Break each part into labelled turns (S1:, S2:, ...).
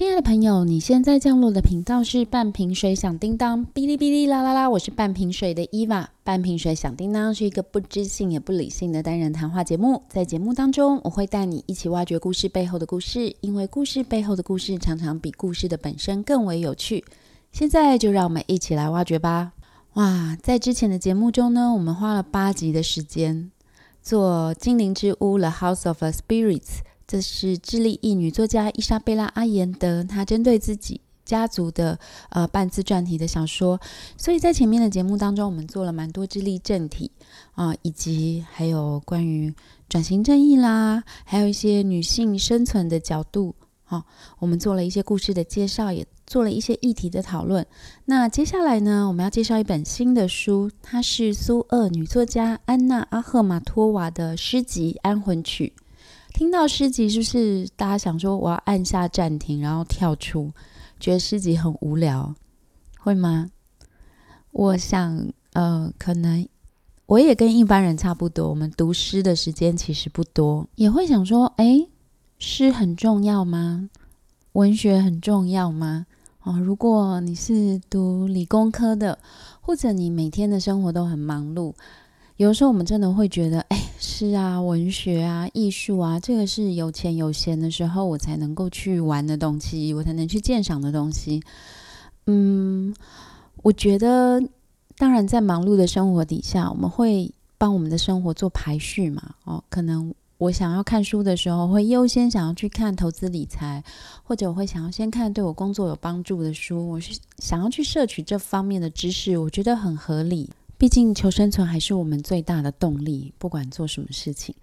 S1: 亲爱的朋友，你现在降落的频道是半瓶水响叮当，哔哩哔哩啦啦啦，我是半瓶水的伊娃。半瓶水响叮当是一个不知性也不理性的单人谈话节目，在节目当中，我会带你一起挖掘故事背后的故事，因为故事背后的故事常常比故事的本身更为有趣。现在就让我们一起来挖掘吧！哇，在之前的节目中呢，我们花了八集的时间做《精灵之屋》The House of Spirits。这是智利裔女作家伊莎贝拉·阿延德，她针对自己家族的呃半自传体的小说。所以在前面的节目当中，我们做了蛮多智利政体啊，以及还有关于转型正义啦，还有一些女性生存的角度。好，我们做了一些故事的介绍，也做了一些议题的讨论。那接下来呢，我们要介绍一本新的书，它是苏俄女作家安娜·阿赫玛托娃的诗集《安魂曲》。听到诗集，是不是大家想说我要按下暂停，然后跳出，觉得诗集很无聊，会吗？我想，呃，可能我也跟一般人差不多，我们读诗的时间其实不多，也会想说，哎，诗很重要吗？文学很重要吗？哦，如果你是读理工科的，或者你每天的生活都很忙碌。有时候，我们真的会觉得，哎，是啊、文学啊、艺术啊，这个是有钱有闲的时候我才能够去玩的东西，我才能去鉴赏的东西。嗯，我觉得，当然，在忙碌的生活底下，我们会帮我们的生活做排序嘛。哦，可能我想要看书的时候，会优先想要去看投资理财，或者我会想要先看对我工作有帮助的书，我是想要去摄取这方面的知识，我觉得很合理。毕竟求生存还是我们最大的动力，不管做什么事情。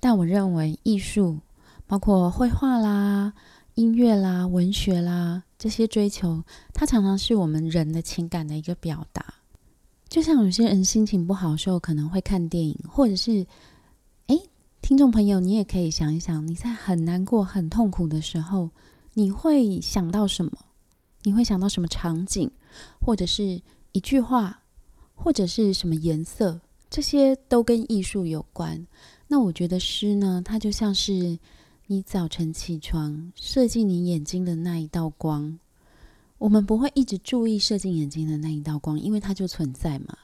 S1: 但我认为艺术，包括绘画啦、音乐啦、文学啦这些追求，它常常是我们人的情感的一个表达。就像有些人心情不好的时候，可能会看电影，或者是，哎，听众朋友，你也可以想一想，你在很难过、很痛苦的时候，你会想到什么？你会想到什么场景，或者是一句话？或者是什么颜色，这些都跟艺术有关。那我觉得诗呢，它就像是你早晨起床射进你眼睛的那一道光。我们不会一直注意射进眼睛的那一道光，因为它就存在嘛。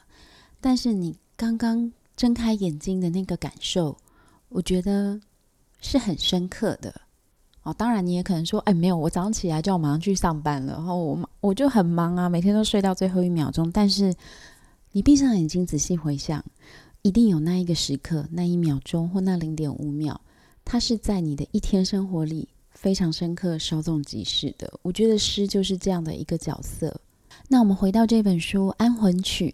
S1: 但是你刚刚睁开眼睛的那个感受，我觉得是很深刻的。哦，当然你也可能说，哎，没有，我早上起来就要马上去上班了，然后我我就很忙啊，每天都睡到最后一秒钟，但是。你闭上眼睛，仔细回想，一定有那一个时刻、那一秒钟或那零点五秒，它是在你的一天生活里非常深刻、稍纵即逝的。我觉得诗就是这样的一个角色。那我们回到这本书《安魂曲》，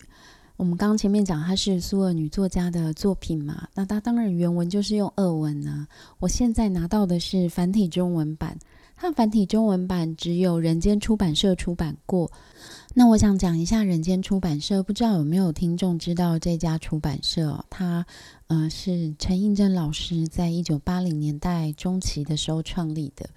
S1: 我们刚刚前面讲它是苏俄女作家的作品嘛？那它当然原文就是用俄文啊。我现在拿到的是繁体中文版，它繁体中文版只有人间出版社出版过。那我想讲一下人间出版社，不知道有没有听众知道这家出版社？它呃是陈映真老师在一九八零年代中期的时候创立的。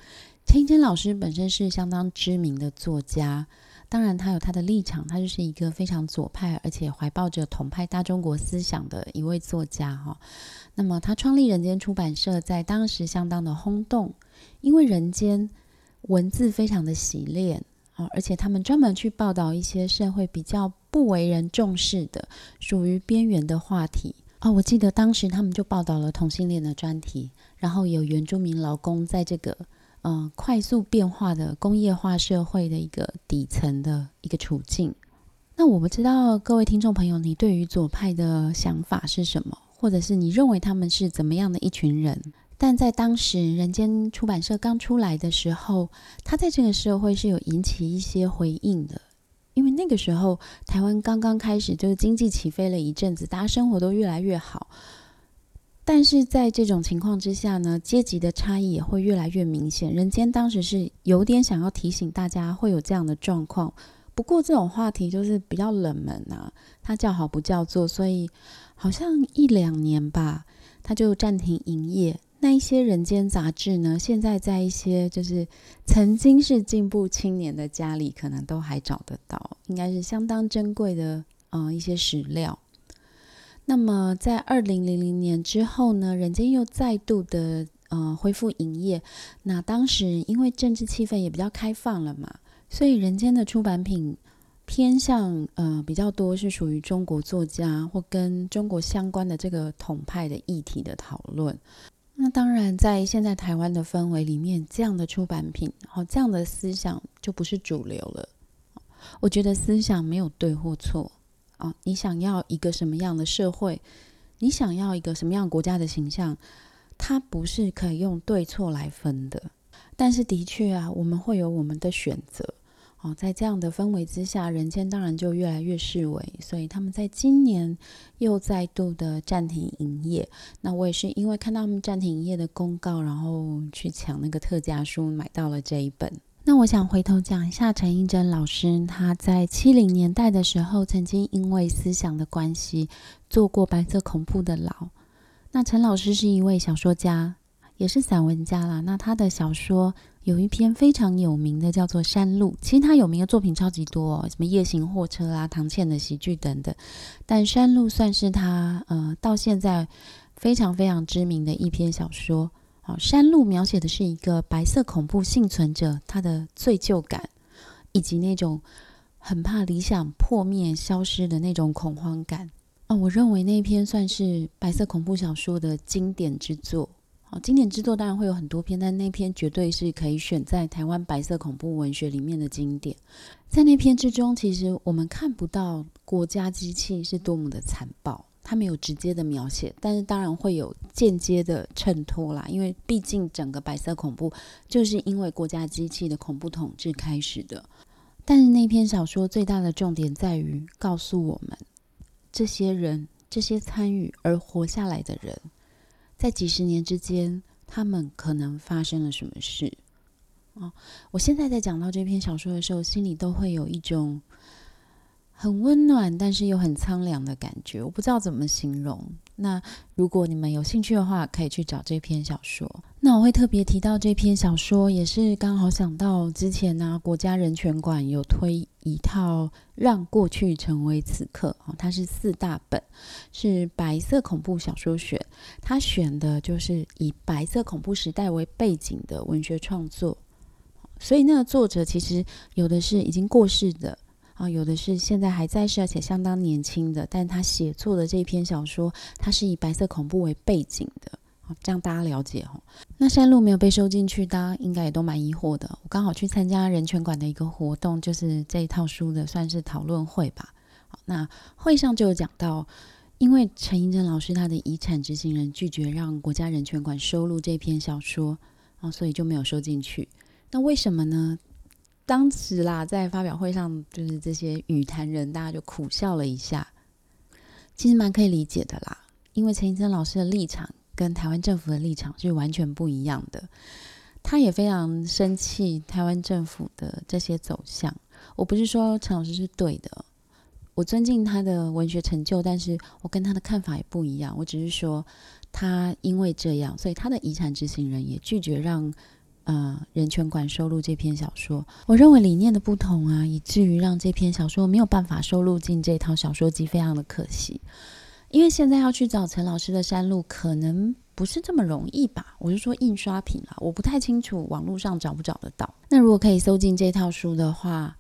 S1: 陈映真老师本身是相当知名的作家，当然他有他的立场，他就是一个非常左派，而且怀抱着统派大中国思想的一位作家哈。那么他创立人间出版社，在当时相当的轰动，因为人间文字非常的洗练。而且他们专门去报道一些社会比较不为人重视的、属于边缘的话题。哦，我记得当时他们就报道了同性恋的专题，然后有原住民劳工在这个嗯快速变化的工业化社会的一个底层的一个处境。那我不知道各位听众朋友，你对于左派的想法是什么，或者是你认为他们是怎么样的一群人？但在当时，人间出版社刚出来的时候，他在这个社会是有引起一些回应的，因为那个时候台湾刚刚开始，就是经济起飞了一阵子，大家生活都越来越好。但是在这种情况之下呢，阶级的差异也会越来越明显。人间当时是有点想要提醒大家会有这样的状况，不过这种话题就是比较冷门啊，他叫好不叫座，所以好像一两年吧，他就暂停营业。那一些人间杂志呢？现在在一些就是曾经是进步青年的家里，可能都还找得到，应该是相当珍贵的嗯一些史料。那么在二零零零年之后呢，人间又再度的呃恢复营业。那当时因为政治气氛也比较开放了嘛，所以人间的出版品偏向呃比较多是属于中国作家或跟中国相关的这个统派的议题的讨论。那当然，在现在台湾的氛围里面，这样的出版品，好这样的思想就不是主流了。我觉得思想没有对或错啊，你想要一个什么样的社会，你想要一个什么样国家的形象，它不是可以用对错来分的。但是的确啊，我们会有我们的选择。哦，在这样的氛围之下，人间当然就越来越式微，所以他们在今年又再度的暂停营业。那我也是因为看到他们暂停营业的公告，然后去抢那个特价书，买到了这一本。那我想回头讲一下陈映真老师，他在七零年代的时候，曾经因为思想的关系，做过白色恐怖的牢。那陈老师是一位小说家，也是散文家啦。那他的小说。有一篇非常有名的，叫做《山路》。其实他有名的作品超级多，哦什么《夜行货车》啊、唐倩的喜剧等等。但《山路》算是他呃到现在非常非常知名的一篇小说。好，《山路》描写的是一个白色恐怖幸存者他的罪疚感，以及那种很怕理想破灭、消失的那种恐慌感。哦，我认为那篇算是白色恐怖小说的经典之作。哦，经典之作当然会有很多篇，但那篇绝对是可以选在台湾白色恐怖文学里面的经典。在那篇之中，其实我们看不到国家机器是多么的残暴，它没有直接的描写，但是当然会有间接的衬托啦。因为毕竟整个白色恐怖就是因为国家机器的恐怖统治开始的。但是那篇小说最大的重点在于告诉我们，这些人、这些参与而活下来的人。在几十年之间，他们可能发生了什么事？哦，我现在在讲到这篇小说的时候，心里都会有一种很温暖，但是又很苍凉的感觉。我不知道怎么形容。那如果你们有兴趣的话，可以去找这篇小说。那我会特别提到这篇小说，也是刚好想到之前呢，国家人权馆有推一套《让过去成为此刻》哦，它是四大本，是白色恐怖小说选，它选的就是以白色恐怖时代为背景的文学创作，所以那个作者其实有的是已经过世的。啊，有的是现在还在世，而且相当年轻的，但他写作的这篇小说，它是以白色恐怖为背景的，好，这样大家了解哦。那山路没有被收进去，大家应该也都蛮疑惑的。我刚好去参加人权馆的一个活动，就是这一套书的算是讨论会吧。好，那会上就有讲到，因为陈英珍老师他的遗产执行人拒绝让国家人权馆收录这篇小说，啊，所以就没有收进去。那为什么呢？当时啦，在发表会上，就是这些语坛人，大家就苦笑了一下。其实蛮可以理解的啦，因为陈医生老师的立场跟台湾政府的立场是完全不一样的。他也非常生气台湾政府的这些走向。我不是说陈老师是对的，我尊敬他的文学成就，但是我跟他的看法也不一样。我只是说，他因为这样，所以他的遗产执行人也拒绝让。呃，人权馆收录这篇小说，我认为理念的不同啊，以至于让这篇小说没有办法收录进这套小说集，非常的可惜。因为现在要去找陈老师的山路，可能不是这么容易吧？我是说印刷品啊，我不太清楚网络上找不找得到。那如果可以搜进这套书的话，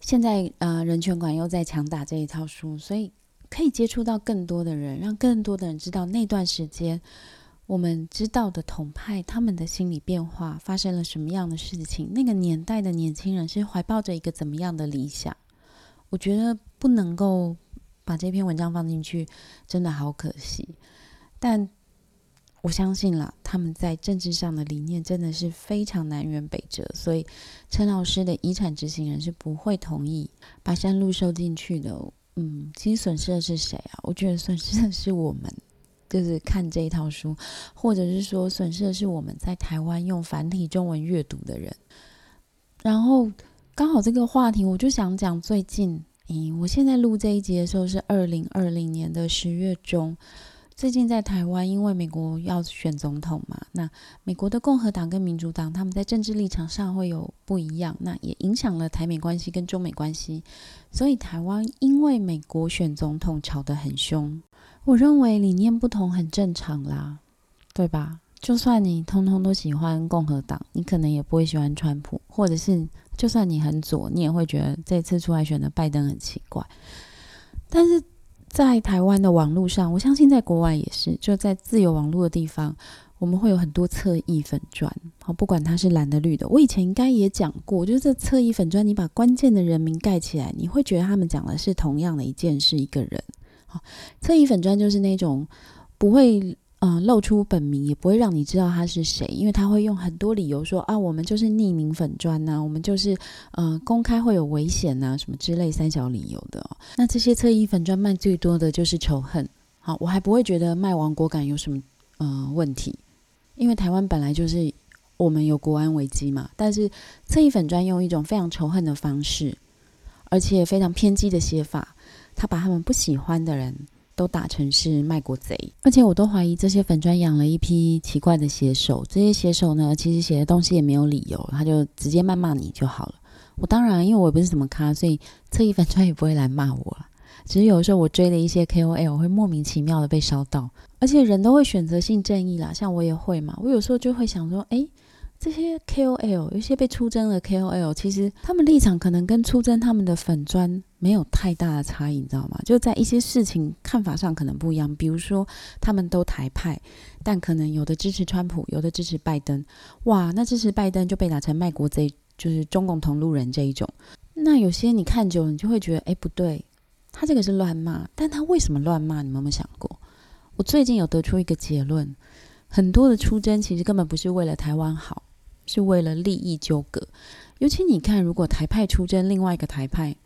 S1: 现在呃，人权馆又在强打这一套书，所以可以接触到更多的人，让更多的人知道那段时间。我们知道的统派，他们的心理变化发生了什么样的事情？那个年代的年轻人是怀抱着一个怎么样的理想？我觉得不能够把这篇文章放进去，真的好可惜。但我相信了，他们在政治上的理念真的是非常南辕北辙，所以陈老师的遗产执行人是不会同意把山路收进去的。嗯，其实损失的是谁啊？我觉得损失的是我们。就是看这一套书，或者是说损失的是我们在台湾用繁体中文阅读的人。然后刚好这个话题，我就想讲最近，咦，我现在录这一集的时候是二零二零年的十月中。最近在台湾，因为美国要选总统嘛，那美国的共和党跟民主党他们在政治立场上会有不一样，那也影响了台美关系跟中美关系。所以台湾因为美国选总统吵得很凶。我认为理念不同很正常啦，对吧？就算你通通都喜欢共和党，你可能也不会喜欢川普，或者是就算你很左，你也会觉得这次出来选的拜登很奇怪。但是在台湾的网络上，我相信在国外也是，就在自由网络的地方，我们会有很多侧翼粉砖，好，不管他是蓝的绿的。我以前应该也讲过，就是这侧翼粉砖，你把关键的人名盖起来，你会觉得他们讲的是同样的一件事，一个人。好，侧翼粉砖就是那种不会。嗯，露出本名也不会让你知道他是谁，因为他会用很多理由说啊，我们就是匿名粉砖呐，我们就是呃公开会有危险呐，什么之类三小理由的。那这些侧翼粉砖卖最多的就是仇恨。好，我还不会觉得卖亡国感有什么呃问题，因为台湾本来就是我们有国安危机嘛。但是侧翼粉砖用一种非常仇恨的方式，而且非常偏激的写法，他把他们不喜欢的人。都打成是卖国贼，而且我都怀疑这些粉砖养了一批奇怪的写手。这些写手呢，其实写的东西也没有理由，他就直接谩骂你就好了。我当然，因为我也不是什么咖，所以侧翼粉砖也不会来骂我了。只是有时候我追的一些 KOL 会莫名其妙的被烧到，而且人都会选择性正义啦，像我也会嘛。我有时候就会想说，哎。这些 KOL 有些被出征的 KOL，其实他们立场可能跟出征他们的粉砖没有太大的差异，你知道吗？就在一些事情看法上可能不一样。比如说，他们都台派，但可能有的支持川普，有的支持拜登。哇，那支持拜登就被打成卖国贼，就是中共同路人这一种。那有些你看久了，你就会觉得，哎，不对，他这个是乱骂。但他为什么乱骂？你们有没有想过？我最近有得出一个结论：很多的出征其实根本不是为了台湾好。是为了利益纠葛，尤其你看，如果台派出征另外一个台派，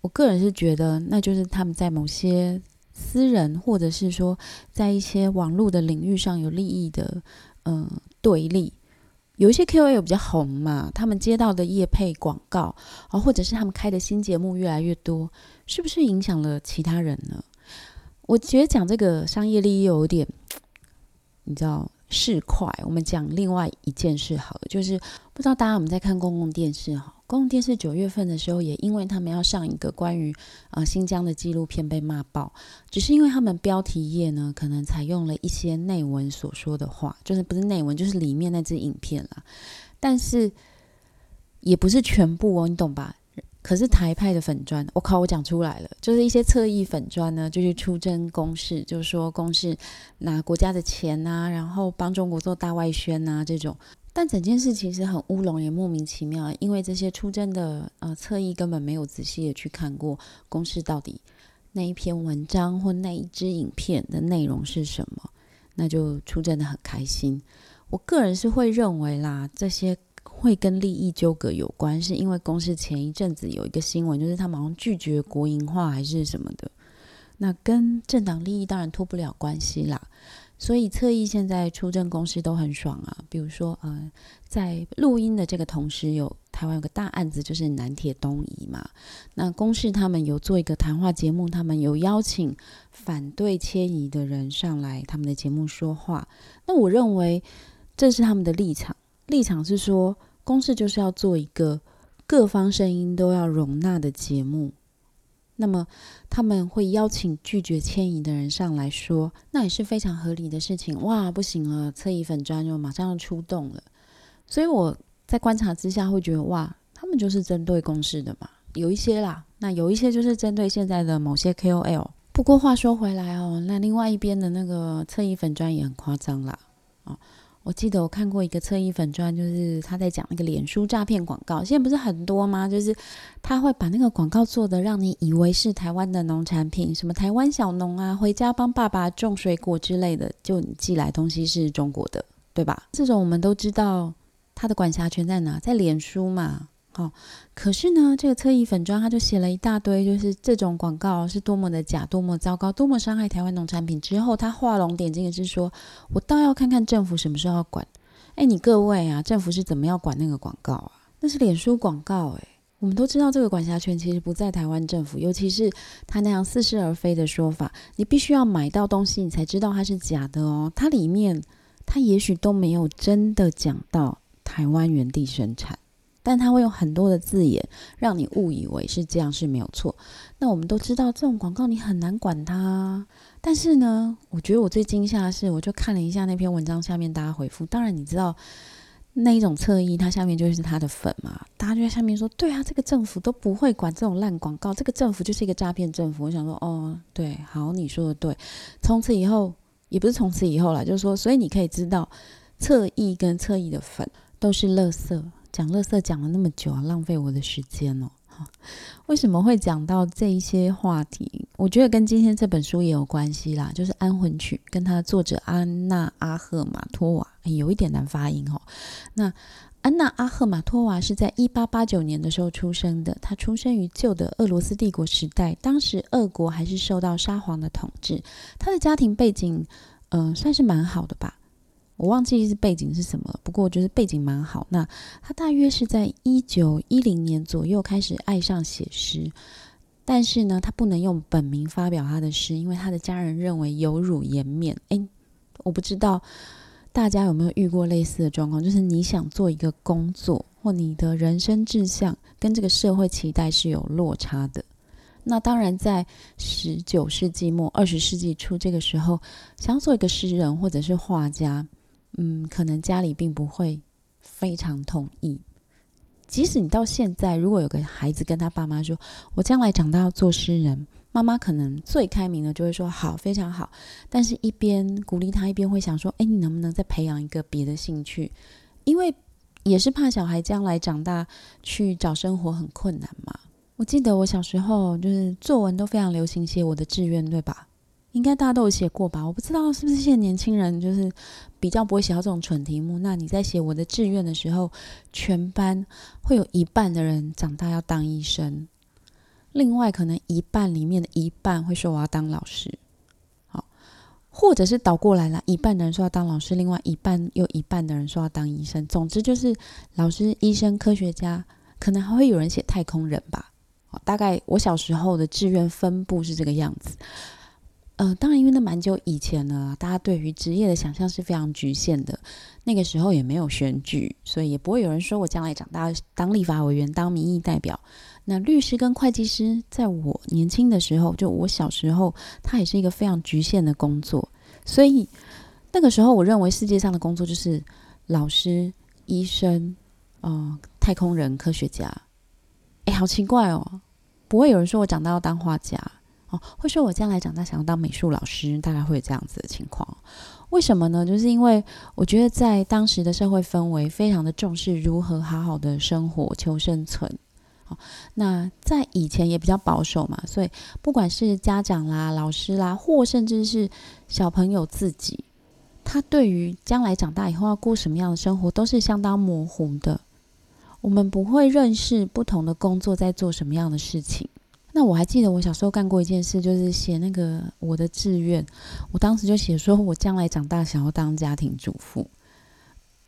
S1: 我个人是觉得，那就是他们在某些私人或者是说在一些网络的领域上有利益的，嗯，对立。有一些 KOL 比较红嘛，他们接到的业配广告啊，或者是他们开的新节目越来越多，是不是影响了其他人呢？我觉得讲这个商业利益有点，你知道。市快，我们讲另外一件事好了，就是不知道大家有没有在看公共电视哈？公共电视九月份的时候，也因为他们要上一个关于啊新疆的纪录片被骂爆，只是因为他们标题页呢，可能采用了一些内文所说的话，就是不是内文，就是里面那支影片啦，但是也不是全部哦，你懂吧？可是台派的粉砖，我靠，我讲出来了，就是一些侧翼粉砖呢，就去出征公事，就是说公事拿国家的钱呐，然后帮中国做大外宣呐这种。但整件事其实很乌龙，也莫名其妙，因为这些出征的呃侧翼根本没有仔细的去看过公事到底那一篇文章或那一支影片的内容是什么，那就出征的很开心。我个人是会认为啦，这些。会跟利益纠葛有关，是因为公司前一阵子有一个新闻，就是他们好像拒绝国营化还是什么的，那跟政党利益当然脱不了关系啦。所以侧翼现在出征公司都很爽啊，比如说呃，在录音的这个同时，有台湾有个大案子，就是南铁东移嘛。那公司他们有做一个谈话节目，他们有邀请反对迁移的人上来他们的节目说话。那我认为这是他们的立场，立场是说。公式就是要做一个各方声音都要容纳的节目，那么他们会邀请拒绝迁移的人上来说，那也是非常合理的事情。哇，不行了，侧翼粉砖就马上要出动了。所以我在观察之下会觉得，哇，他们就是针对公式的嘛，有一些啦，那有一些就是针对现在的某些 KOL。不过话说回来哦，那另外一边的那个侧翼粉砖也很夸张啦，啊。我记得我看过一个侧翼粉砖，就是他在讲那个脸书诈骗广告，现在不是很多吗？就是他会把那个广告做的让你以为是台湾的农产品，什么台湾小农啊，回家帮爸爸种水果之类的，就你寄来东西是中国的，对吧？这种我们都知道，他的管辖权在哪？在脸书嘛。哦，可是呢，这个侧翼粉砖他就写了一大堆，就是这种广告是多么的假，多么糟糕，多么伤害台湾农产品。之后他画龙点睛的是说，我倒要看看政府什么时候要管。哎，你各位啊，政府是怎么要管那个广告啊？那是脸书广告，哎，我们都知道这个管辖权其实不在台湾政府，尤其是他那样似是而非的说法，你必须要买到东西，你才知道它是假的哦。它里面，它也许都没有真的讲到台湾原地生产。但他会用很多的字眼让你误以为是这样是没有错。那我们都知道，这种广告你很难管它。但是呢，我觉得我最惊吓的是，我就看了一下那篇文章下面大家回复。当然，你知道那一种侧翼，它下面就是他的粉嘛，大家就在下面说：“对啊，这个政府都不会管这种烂广告，这个政府就是一个诈骗政府。”我想说：“哦，对，好，你说的对。”从此以后，也不是从此以后了，就是说，所以你可以知道，侧翼跟侧翼的粉都是垃圾。讲垃圾讲了那么久啊，浪费我的时间哦。为什么会讲到这一些话题？我觉得跟今天这本书也有关系啦，就是《安魂曲》跟它的作者安娜阿赫马托瓦，有一点难发音哦。那安娜阿赫马托瓦是在一八八九年的时候出生的，她出生于旧的俄罗斯帝国时代，当时俄国还是受到沙皇的统治，她的家庭背景，嗯，算是蛮好的吧。我忘记是背景是什么，不过就是背景蛮好。那他大约是在一九一零年左右开始爱上写诗，但是呢，他不能用本名发表他的诗，因为他的家人认为有辱颜面。诶，我不知道大家有没有遇过类似的状况，就是你想做一个工作，或你的人生志向跟这个社会期待是有落差的。那当然，在十九世纪末二十世纪初这个时候，想要做一个诗人或者是画家。嗯，可能家里并不会非常同意。即使你到现在，如果有个孩子跟他爸妈说：“我将来长大要做诗人”，妈妈可能最开明的就会说：“好，非常好。”但是一边鼓励他，一边会想说：“哎，你能不能再培养一个别的兴趣？因为也是怕小孩将来长大去找生活很困难嘛。”我记得我小时候就是作文都非常流行写我的志愿，对吧？应该大家都有写过吧？我不知道是不是现在年轻人就是比较不会写到这种蠢题目。那你在写我的志愿的时候，全班会有一半的人长大要当医生，另外可能一半里面的一半会说我要当老师，好，或者是倒过来了，一半的人说要当老师，另外一半又一半的人说要当医生。总之就是老师、医生、科学家，可能还会有人写太空人吧。大概我小时候的志愿分布是这个样子。呃，当然，因为那蛮久以前了，大家对于职业的想象是非常局限的。那个时候也没有选举，所以也不会有人说我将来长大当立法委员、当民意代表。那律师跟会计师，在我年轻的时候，就我小时候，它也是一个非常局限的工作。所以那个时候，我认为世界上的工作就是老师、医生、呃，太空人、科学家。哎，好奇怪哦，不会有人说我长大要当画家。哦，会说我将来长大想要当美术老师，大概会有这样子的情况。为什么呢？就是因为我觉得在当时的社会氛围非常的重视如何好好的生活、求生存。好，那在以前也比较保守嘛，所以不管是家长啦、老师啦，或甚至是小朋友自己，他对于将来长大以后要过什么样的生活都是相当模糊的。我们不会认识不同的工作在做什么样的事情。那我还记得我小时候干过一件事，就是写那个我的志愿。我当时就写说，我将来长大想要当家庭主妇，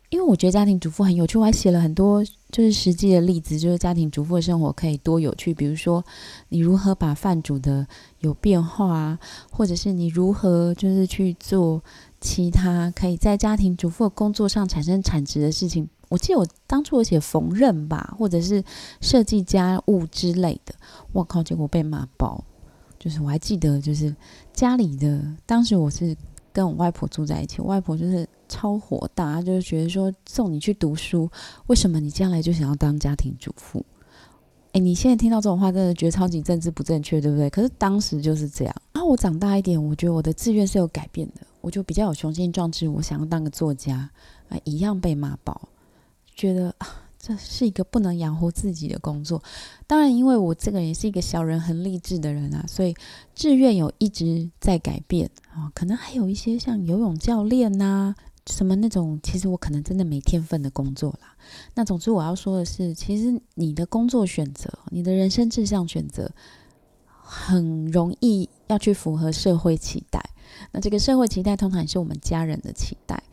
S1: 因为我觉得家庭主妇很有趣。我还写了很多就是实际的例子，就是家庭主妇的生活可以多有趣。比如说，你如何把饭煮的有变化啊，或者是你如何就是去做其他可以在家庭主妇工作上产生产值的事情。我记得我当初我写缝纫吧，或者是设计家务之类的，我靠，结果被骂爆。就是我还记得，就是家里的当时我是跟我外婆住在一起，外婆就是超火大，就是觉得说送你去读书，为什么你将来就想要当家庭主妇？哎，你现在听到这种话，真的觉得超级政治不正确，对不对？可是当时就是这样。然后我长大一点，我觉得我的志愿是有改变的，我就比较有雄心壮志，我想要当个作家，啊，一样被骂爆。觉得啊，这是一个不能养活自己的工作。当然，因为我这个也是一个小人很励志的人啊，所以志愿有一直在改变啊。可能还有一些像游泳教练呐，什么那种，其实我可能真的没天分的工作啦。那总之我要说的是，其实你的工作选择，你的人生志向选择，很容易要去符合社会期待。那这个社会期待，通常也是我们家人的期待。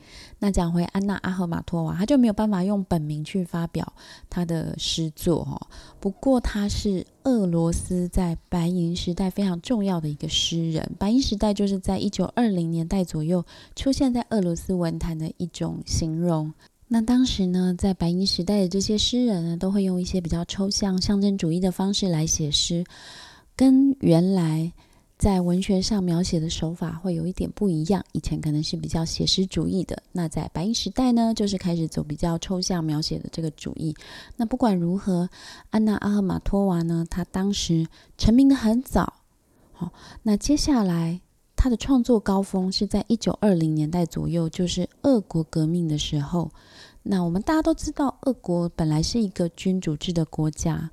S1: 那讲回安娜阿赫马托娃，她就没有办法用本名去发表她的诗作哦。不过她是俄罗斯在白银时代非常重要的一个诗人。白银时代就是在一九二零年代左右出现在俄罗斯文坛的一种形容。那当时呢，在白银时代的这些诗人呢，都会用一些比较抽象、象征主义的方式来写诗，跟原来在文学上描写的手法会有一点不一样。以前可能是比较写实主义的，那在白银时代呢，就是开始走比较抽象描写的这个主义。那不管如何，安娜阿赫玛托娃呢，她当时成名的很早。好，那接下来她的创作高峰是在一九二零年代左右，就是俄国革命的时候。那我们大家都知道，俄国本来是一个君主制的国家，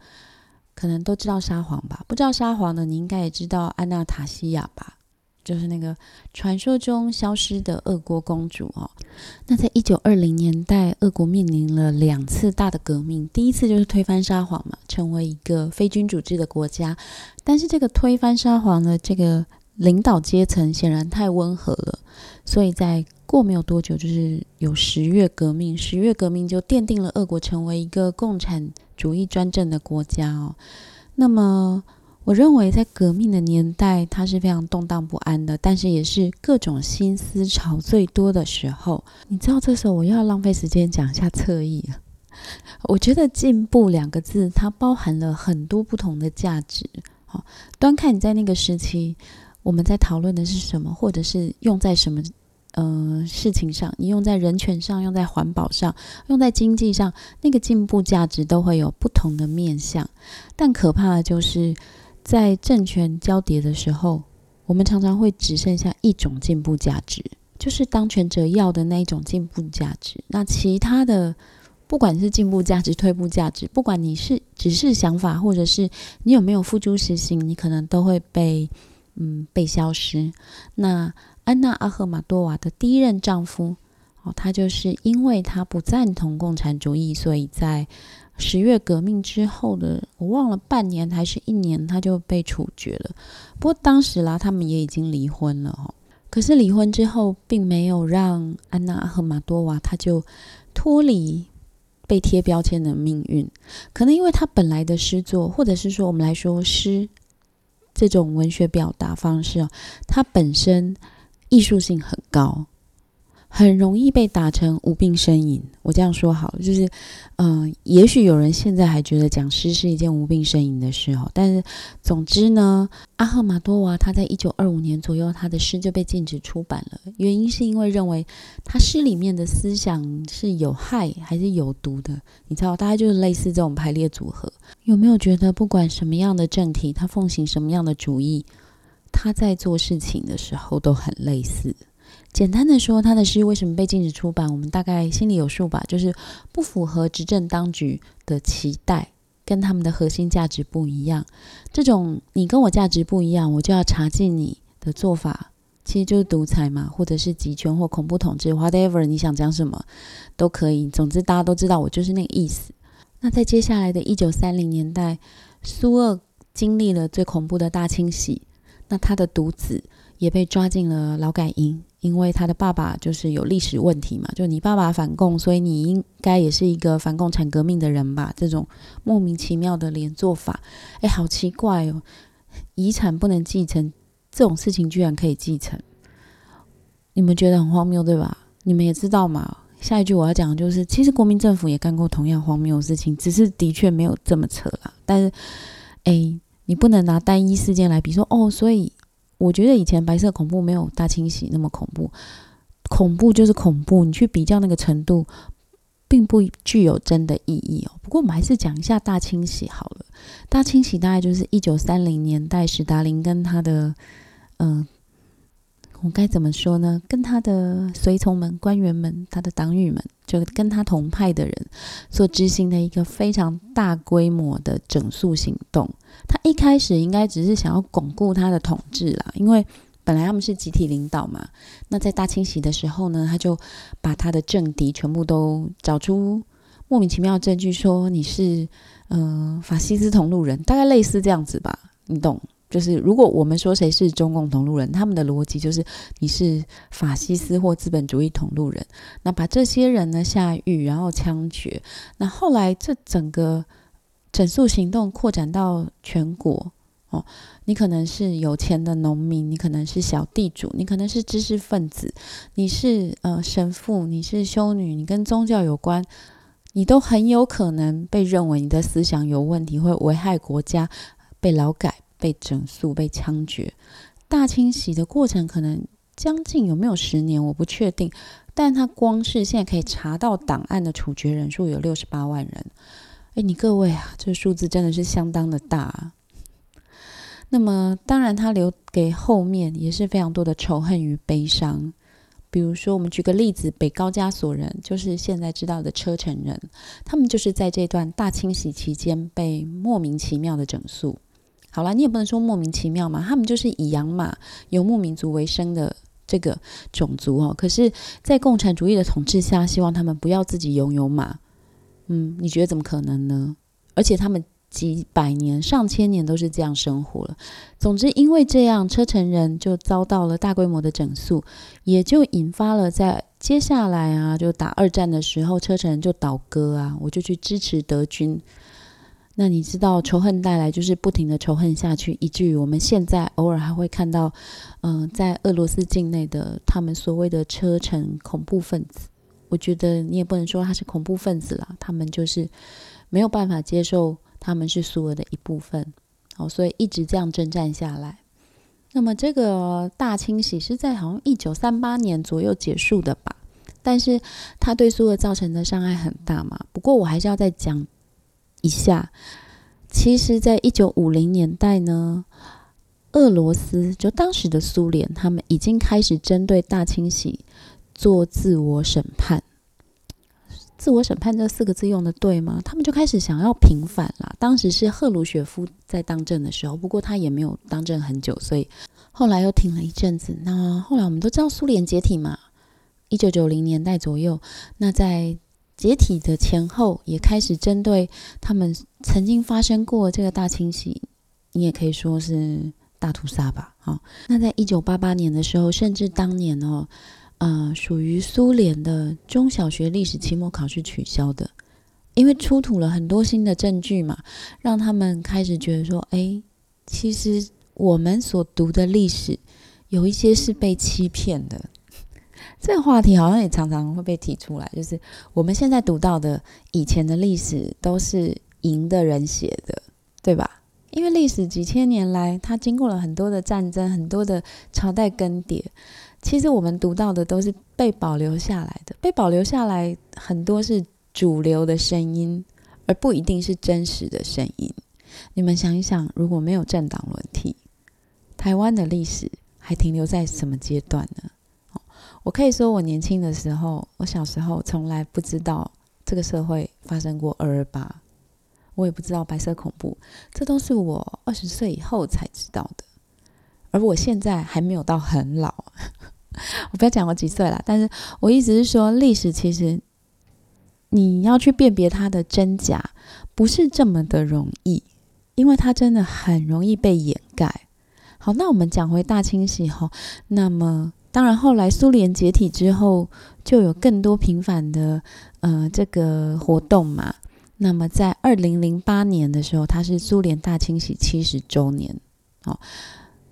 S1: 可能都知道沙皇吧？不知道沙皇的，你应该也知道安娜塔西亚吧？就是那个传说中消失的俄国公主哦。那在一九二零年代，俄国面临了两次大的革命，第一次就是推翻沙皇嘛，成为一个非君主制的国家。但是这个推翻沙皇的这个领导阶层显然太温和了，所以在过没有多久，就是有十月革命。十月革命就奠定了俄国成为一个共产主义专政的国家哦。那么，我认为在革命的年代，它是非常动荡不安的，但是也是各种新思潮最多的时候。你知道，这时候我又要浪费时间讲一下侧翼了。我觉得“进步”两个字，它包含了很多不同的价值。好，端看你在那个时期，我们在讨论的是什么，或者是用在什么。呃，事情上，你用在人权上，用在环保上，用在经济上，那个进步价值都会有不同的面向。但可怕的就是在政权交叠的时候，我们常常会只剩下一种进步价值，就是当权者要的那一种进步价值。那其他的，不管是进步价值、退步价值，不管你是只是想法，或者是你有没有付诸实行，你可能都会被嗯被消失。那。安娜阿赫玛多瓦的第一任丈夫，哦，他就是因为他不赞同共产主义，所以在十月革命之后的我忘了半年还是一年，他就被处决了。不过当时啦，他们也已经离婚了哦。可是离婚之后，并没有让安娜阿赫玛多瓦他就脱离被贴标签的命运。可能因为他本来的诗作，或者是说我们来说诗这种文学表达方式哦，它本身。艺术性很高，很容易被打成无病呻吟。我这样说好了，就是，嗯，也许有人现在还觉得讲诗是一件无病呻吟的事哦。但是，总之呢，阿赫玛多娃他在一九二五年左右，他的诗就被禁止出版了。原因是因为认为他诗里面的思想是有害还是有毒的。你知道，大概就是类似这种排列组合。有没有觉得，不管什么样的政体，他奉行什么样的主义？他在做事情的时候都很类似。简单的说，他的诗为什么被禁止出版，我们大概心里有数吧。就是不符合执政当局的期待，跟他们的核心价值不一样。这种你跟我价值不一样，我就要查禁你的做法，其实就是独裁嘛，或者是集权或恐怖统治，whatever 你想讲什么都可以。总之大家都知道我就是那个意思。那在接下来的一九三零年代，苏俄经历了最恐怖的大清洗。那他的独子也被抓进了劳改营，因为他的爸爸就是有历史问题嘛，就你爸爸反共，所以你应该也是一个反共产革命的人吧？这种莫名其妙的连坐法，哎，好奇怪哦！遗产不能继承，这种事情居然可以继承，你们觉得很荒谬对吧？你们也知道嘛？下一句我要讲的就是，其实国民政府也干过同样荒谬的事情，只是的确没有这么扯啦。但是，哎。你不能拿单一事件来比说哦，所以我觉得以前白色恐怖没有大清洗那么恐怖，恐怖就是恐怖，你去比较那个程度，并不具有真的意义哦。不过我们还是讲一下大清洗好了。大清洗大概就是一九三零年代，史达林跟他的嗯。我该怎么说呢？跟他的随从们、官员们、他的党羽们，就跟他同派的人所执行的一个非常大规模的整肃行动。他一开始应该只是想要巩固他的统治啦，因为本来他们是集体领导嘛。那在大清洗的时候呢，他就把他的政敌全部都找出莫名其妙的证据，说你是嗯法西斯同路人，大概类似这样子吧，你懂。就是如果我们说谁是中共同路人，他们的逻辑就是你是法西斯或资本主义同路人。那把这些人呢下狱，然后枪决。那后来这整个整肃行动扩展到全国，哦，你可能是有钱的农民，你可能是小地主，你可能是知识分子，你是呃神父，你是修女，你跟宗教有关，你都很有可能被认为你的思想有问题，会危害国家，被劳改、被整肃、被枪决。大清洗的过程可能将近有没有十年，我不确定，但他光是现在可以查到档案的处决人数有六十八万人。哎，你各位啊，这个数字真的是相当的大。那么，当然，他留给后面也是非常多的仇恨与悲伤。比如说，我们举个例子，北高加索人，就是现在知道的车臣人，他们就是在这段大清洗期间被莫名其妙的整肃。好了，你也不能说莫名其妙嘛，他们就是以养马、游牧民族为生的这个种族哦。可是，在共产主义的统治下，希望他们不要自己拥有马。嗯，你觉得怎么可能呢？而且他们。几百年、上千年都是这样生活了。总之，因为这样，车臣人就遭到了大规模的整肃，也就引发了在接下来啊，就打二战的时候，车臣人就倒戈啊，我就去支持德军。那你知道，仇恨带来就是不停的仇恨下去，以至于我们现在偶尔还会看到，嗯，在俄罗斯境内的他们所谓的车臣恐怖分子。我觉得你也不能说他是恐怖分子了，他们就是没有办法接受。他们是苏俄的一部分，哦，所以一直这样征战下来。那么这个大清洗是在好像一九三八年左右结束的吧？但是它对苏俄造成的伤害很大嘛。不过我还是要再讲一下，其实，在一九五零年代呢，俄罗斯就当时的苏联，他们已经开始针对大清洗做自我审判。自我审判这四个字用的对吗？他们就开始想要平反了。当时是赫鲁雪夫在当政的时候，不过他也没有当政很久，所以后来又停了一阵子。那后来我们都知道苏联解体嘛，一九九零年代左右。那在解体的前后，也开始针对他们曾经发生过这个大清洗，你也可以说是大屠杀吧。好，那在一九八八年的时候，甚至当年哦。呃，属于苏联的中小学历史期末考试取消的，因为出土了很多新的证据嘛，让他们开始觉得说，哎，其实我们所读的历史有一些是被欺骗的。这个话题好像也常常会被提出来，就是我们现在读到的以前的历史都是赢的人写的，对吧？因为历史几千年来，它经过了很多的战争，很多的朝代更迭。其实我们读到的都是被保留下来的，被保留下来很多是主流的声音，而不一定是真实的声音。你们想一想，如果没有政党轮替，台湾的历史还停留在什么阶段呢？我可以说，我年轻的时候，我小时候从来不知道这个社会发生过二二八，我也不知道白色恐怖，这都是我二十岁以后才知道的。而我现在还没有到很老，我不要讲我几岁了，但是我意思是说，历史其实你要去辨别它的真假，不是这么的容易，因为它真的很容易被掩盖。好，那我们讲回大清洗后，那么当然后来苏联解体之后，就有更多频繁的呃这个活动嘛。那么在二零零八年的时候，它是苏联大清洗七十周年，好。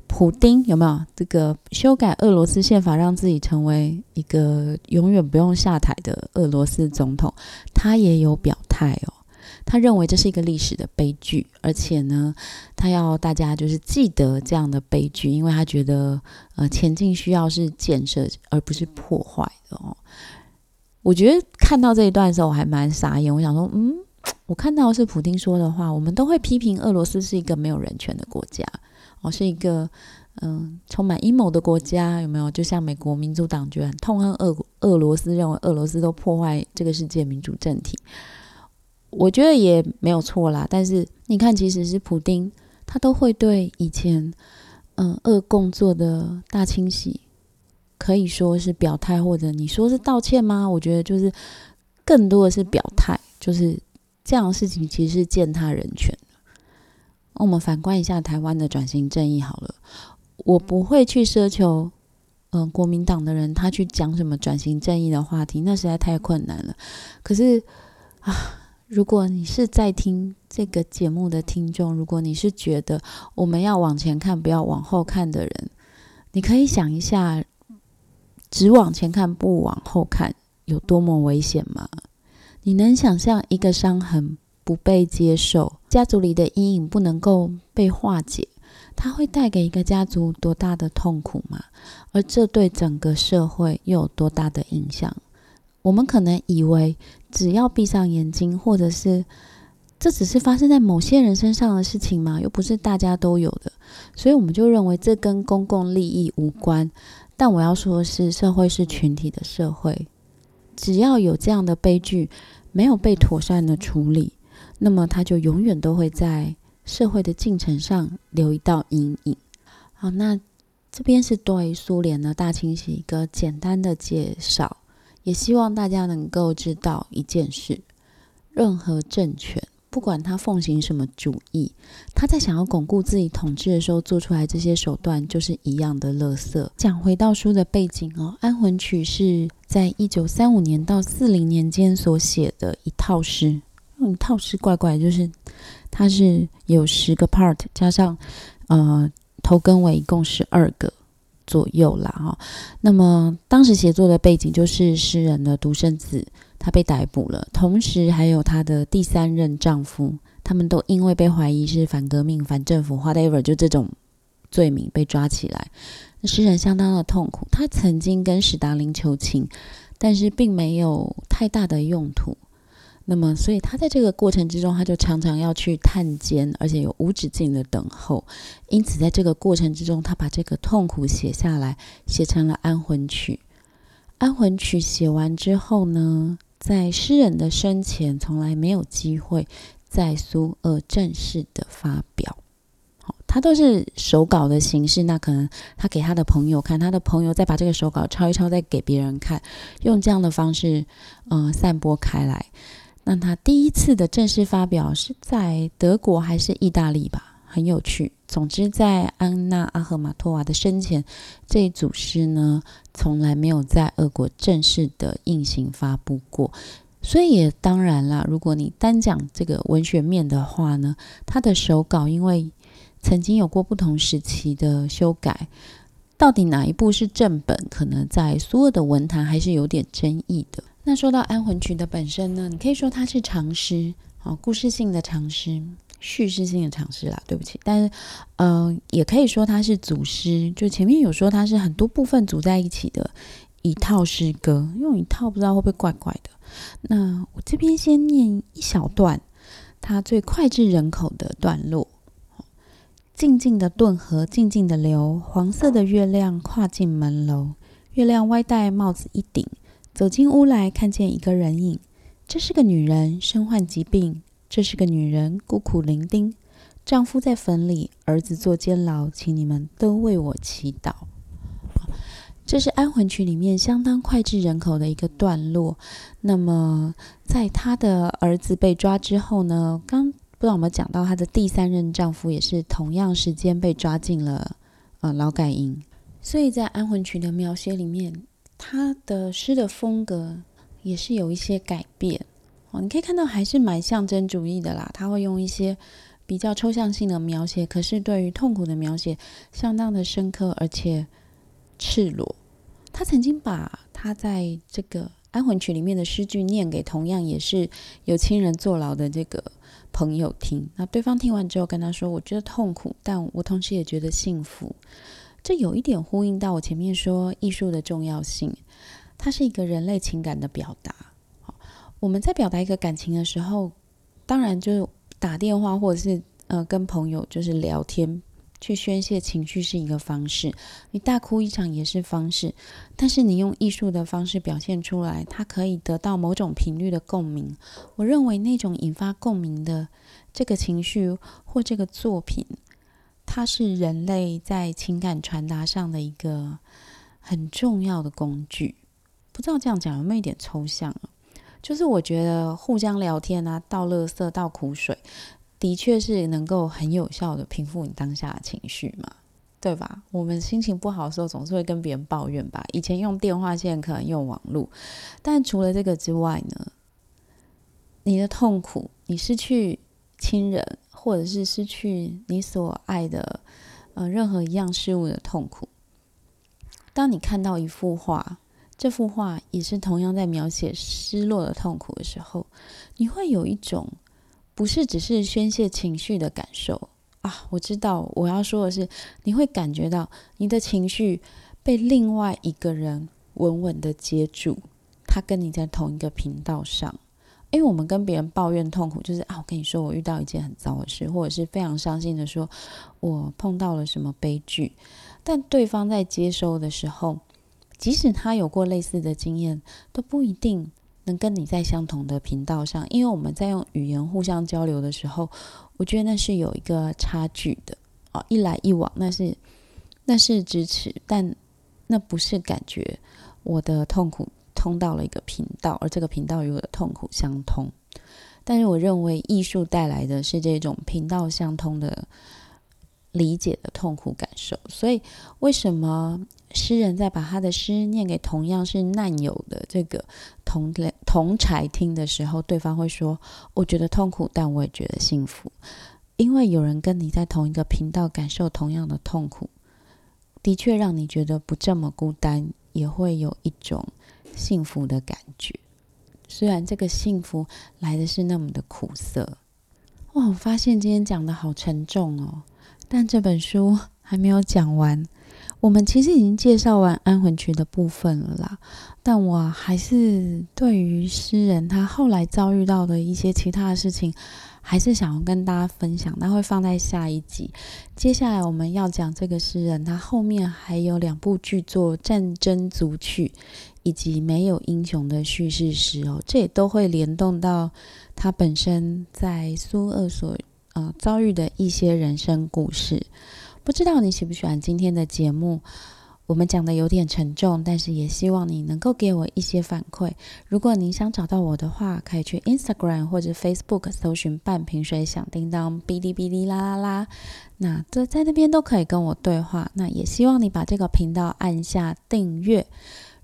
S1: 普丁有没有这个修改俄罗斯宪法，让自己成为一个永远不用下台的俄罗斯总统？他也有表态哦，他认为这是一个历史的悲剧，而且呢，他要大家就是记得这样的悲剧，因为他觉得呃，前进需要是建设而不是破坏的哦。我觉得看到这一段的时候，我还蛮傻眼。我想说，嗯，我看到是普丁说的话，我们都会批评俄罗斯是一个没有人权的国家。哦是一个嗯充满阴谋的国家，有没有？就像美国民主党就很痛恨俄俄罗斯，认为俄罗斯都破坏这个世界民主政体，我觉得也没有错啦。但是你看，其实是普丁，他都会对以前嗯恶共做的大清洗，可以说是表态，或者你说是道歉吗？我觉得就是更多的是表态，就是这样的事情其实是践踏人权。那我们反观一下台湾的转型正义好了，我不会去奢求，嗯，国民党的人他去讲什么转型正义的话题，那实在太困难了。可是啊，如果你是在听这个节目的听众，如果你是觉得我们要往前看，不要往后看的人，你可以想一下，只往前看不往后看有多么危险吗？你能想象一个伤痕不被接受，家族里的阴影不能够被化解，它会带给一个家族多大的痛苦吗？而这对整个社会又有多大的影响？我们可能以为。只要闭上眼睛，或者是这只是发生在某些人身上的事情吗？又不是大家都有的，所以我们就认为这跟公共利益无关。但我要说的是，社会是群体的社会，只要有这样的悲剧没有被妥善的处理，那么它就永远都会在社会的进程上留一道阴影。好，那这边是对苏联的大清洗一个简单的介绍。也希望大家能够知道一件事：任何政权，不管他奉行什么主义，他在想要巩固自己统治的时候做出来这些手段，就是一样的垃圾。讲回到书的背景哦，《安魂曲》是在一九三五年到四零年间所写的一套诗。一套诗怪怪，就是它是有十个 part，加上呃头跟尾，一共十二个。左右啦，哈。那么当时写作的背景就是诗人的独生子他被逮捕了，同时还有他的第三任丈夫，他们都因为被怀疑是反革命、反政府，whatever，就这种罪名被抓起来。那诗人相当的痛苦，他曾经跟史达林求情，但是并没有太大的用途。那么，所以他在这个过程之中，他就常常要去探监，而且有无止境的等候。因此，在这个过程之中，他把这个痛苦写下来，写成了《安魂曲》。《安魂曲》写完之后呢，在诗人的生前，从来没有机会在苏俄正式的发表。好，他都是手稿的形式。那可能他给他的朋友看，他的朋友再把这个手稿抄一抄，再给别人看，用这样的方式，嗯，散播开来。那他第一次的正式发表是在德国还是意大利吧？很有趣。总之，在安娜阿赫玛托娃的生前，这一组诗呢，从来没有在俄国正式的印行发布过。所以，也当然啦，如果你单讲这个文学面的话呢，他的手稿因为曾经有过不同时期的修改，到底哪一部是正本，可能在所有的文坛还是有点争议的。那说到《安魂曲》的本身呢，你可以说它是长诗，好，故事性的长诗，叙事性的长诗啦。对不起，但是，呃，也可以说它是组诗，就前面有说它是很多部分组在一起的一套诗歌。用一套不知道会不会怪怪的。那我这边先念一小段，它最脍炙人口的段落：静静的顿河，静静的流，黄色的月亮跨进门楼，月亮歪戴帽子一顶。走进屋来，看见一个人影。这是个女人，身患疾病。这是个女人，孤苦伶仃。丈夫在坟里，儿子坐监牢，请你们都为我祈祷。这是《安魂曲》里面相当脍炙人口的一个段落。那么，在她的儿子被抓之后呢？刚不知道有没有讲到，她的第三任丈夫也是同样时间被抓进了呃劳改营。所以在《安魂曲》的描写里面。他的诗的风格也是有一些改变哦，你可以看到还是蛮象征主义的啦。他会用一些比较抽象性的描写，可是对于痛苦的描写相当的深刻而且赤裸。他曾经把他在这个《安魂曲》里面的诗句念给同样也是有亲人坐牢的这个朋友听，那对方听完之后跟他说：“我觉得痛苦，但我同时也觉得幸福。”这有一点呼应到我前面说艺术的重要性，它是一个人类情感的表达。好，我们在表达一个感情的时候，当然就是打电话或者是呃跟朋友就是聊天去宣泄情绪是一个方式，你大哭一场也是方式。但是你用艺术的方式表现出来，它可以得到某种频率的共鸣。我认为那种引发共鸣的这个情绪或这个作品。它是人类在情感传达上的一个很重要的工具。不知道这样讲有没有一点抽象啊？就是我觉得互相聊天啊，倒乐色、倒苦水，的确是能够很有效的平复你当下的情绪嘛，对吧？我们心情不好的时候，总是会跟别人抱怨吧。以前用电话，现在可能用网络。但除了这个之外呢，你的痛苦，你失去亲人，或者是失去你所爱的呃任何一样事物的痛苦。当你看到一幅画，这幅画也是同样在描写失落的痛苦的时候，你会有一种不是只是宣泄情绪的感受啊！我知道我要说的是，你会感觉到你的情绪被另外一个人稳稳的接住，他跟你在同一个频道上。因为我们跟别人抱怨痛苦，就是啊，我跟你说我遇到一件很糟的事，或者是非常伤心的说，我碰到了什么悲剧。但对方在接收的时候，即使他有过类似的经验，都不一定能跟你在相同的频道上。因为我们在用语言互相交流的时候，我觉得那是有一个差距的啊，一来一往那是那是支持，但那不是感觉我的痛苦。通到了一个频道，而这个频道与我的痛苦相通。但是，我认为艺术带来的是这种频道相通的理解的痛苦感受。所以，为什么诗人在把他的诗念给同样是难友的这个同同柴听的时候，对方会说：“我觉得痛苦，但我也觉得幸福，因为有人跟你在同一个频道感受同样的痛苦，的确让你觉得不这么孤单，也会有一种。”幸福的感觉，虽然这个幸福来的是那么的苦涩。哇，我发现今天讲的好沉重哦，但这本书还没有讲完。我们其实已经介绍完安魂曲的部分了啦，但我还是对于诗人他后来遭遇到的一些其他的事情，还是想要跟大家分享。那会放在下一集。接下来我们要讲这个诗人，他后面还有两部剧作《战争组曲》。以及没有英雄的叙事时哦，这也都会联动到他本身在苏俄所呃遭遇的一些人生故事。不知道你喜不喜欢今天的节目？我们讲的有点沉重，但是也希望你能够给我一些反馈。如果你想找到我的话，可以去 Instagram 或者 Facebook 搜寻“半瓶水响叮当”、“哔哩哔哩啦啦啦”，那这在那边都可以跟我对话。那也希望你把这个频道按下订阅。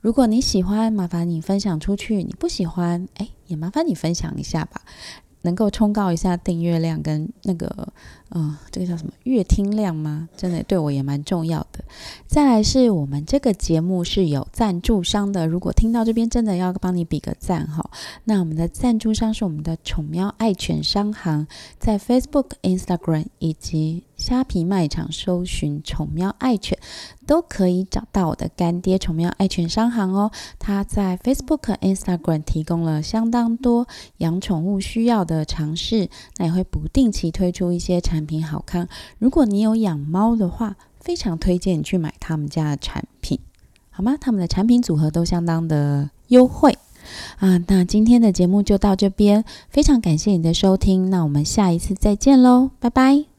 S1: 如果你喜欢，麻烦你分享出去；你不喜欢，哎，也麻烦你分享一下吧，能够冲高一下订阅量跟那个。嗯，这个叫什么阅听量吗？真的对我也蛮重要的。再来是我们这个节目是有赞助商的，如果听到这边真的要帮你比个赞哈。那我们的赞助商是我们的宠喵爱犬商行，在 Facebook、Instagram 以及虾皮卖场搜寻宠喵爱犬，都可以找到我的干爹宠喵爱犬商行哦。他在 Facebook、Instagram 提供了相当多养宠物需要的尝试，那也会不定期推出一些产。产品好看，如果你有养猫的话，非常推荐你去买他们家的产品，好吗？他们的产品组合都相当的优惠啊。那今天的节目就到这边，非常感谢你的收听，那我们下一次再见喽，拜拜。